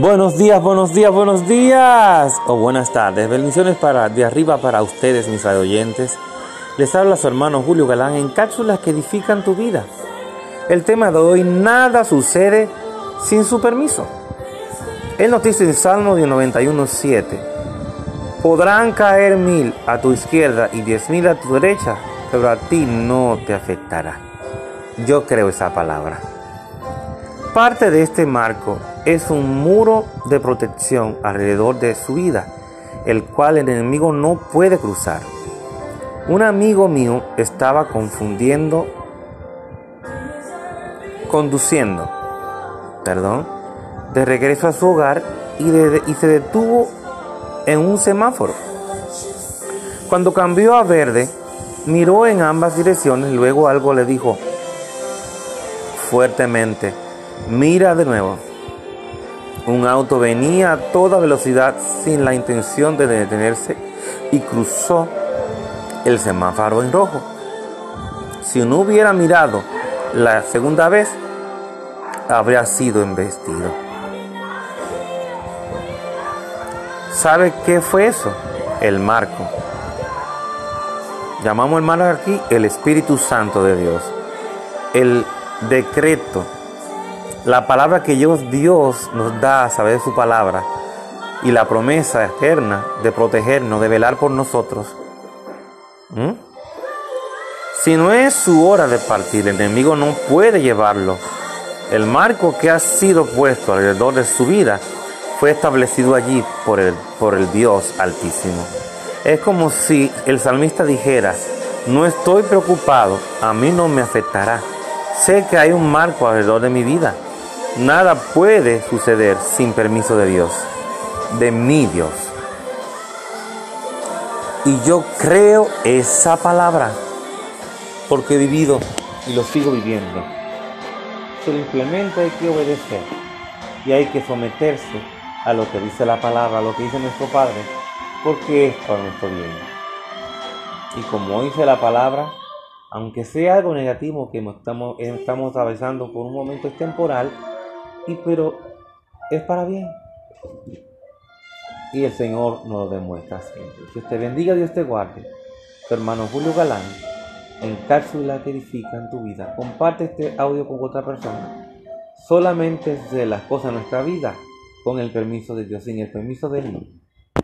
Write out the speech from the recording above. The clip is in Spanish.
Buenos días, buenos días, buenos días o buenas tardes. Bendiciones para de arriba para ustedes, mis oyentes. Les habla su hermano Julio Galán en cápsulas que edifican tu vida. El tema de hoy, nada sucede sin su permiso. Él nos dice en Salmo 91.7, podrán caer mil a tu izquierda y diez mil a tu derecha, pero a ti no te afectará. Yo creo esa palabra. Parte de este marco es un muro de protección alrededor de su vida, el cual el enemigo no puede cruzar. Un amigo mío estaba confundiendo, conduciendo, perdón, de regreso a su hogar y, se detuvo en un semáforo. Cuando cambió a verde, miró en ambas direcciones, luego algo le dijo fuertemente, mira de nuevo. Un auto venía a toda velocidad sin la intención de detenerse y cruzó el semáforo en rojo. Si no hubiera mirado la segunda vez, habría sido embestido. ¿Sabe qué fue eso? El marco. Llamamos el marco aquí el Espíritu Santo de Dios. El decreto la palabra que Dios, Dios nos da a saber su palabra y la promesa eterna de protegernos, de velar por nosotros. Si no es su hora de partir, el enemigo no puede llevarlo. El marco que ha sido puesto alrededor de su vida fue establecido allí por el, por el Dios Altísimo. Es como si el salmista dijera, no estoy preocupado, a mí no me afectará. Sé que hay un marco alrededor de mi vida Nada puede suceder sin permiso de Dios, de mi Dios. Y yo creo esa palabra porque he vivido y lo sigo viviendo. Simplemente hay que obedecer y hay que someterse a lo que dice la palabra, a lo que dice nuestro Padre, porque es para nuestro bien. Y como dice la palabra, aunque sea algo negativo que estamos, estamos atravesando por un momento temporal, y pero es para bien. Y el Señor nos lo demuestra siempre. Que te bendiga, Dios te guarde. Tu hermano Julio Galán, en cápsula que edifica en tu vida. Comparte este audio con otra persona. Solamente de las cosas de nuestra vida con el permiso de Dios, sin el permiso de Él.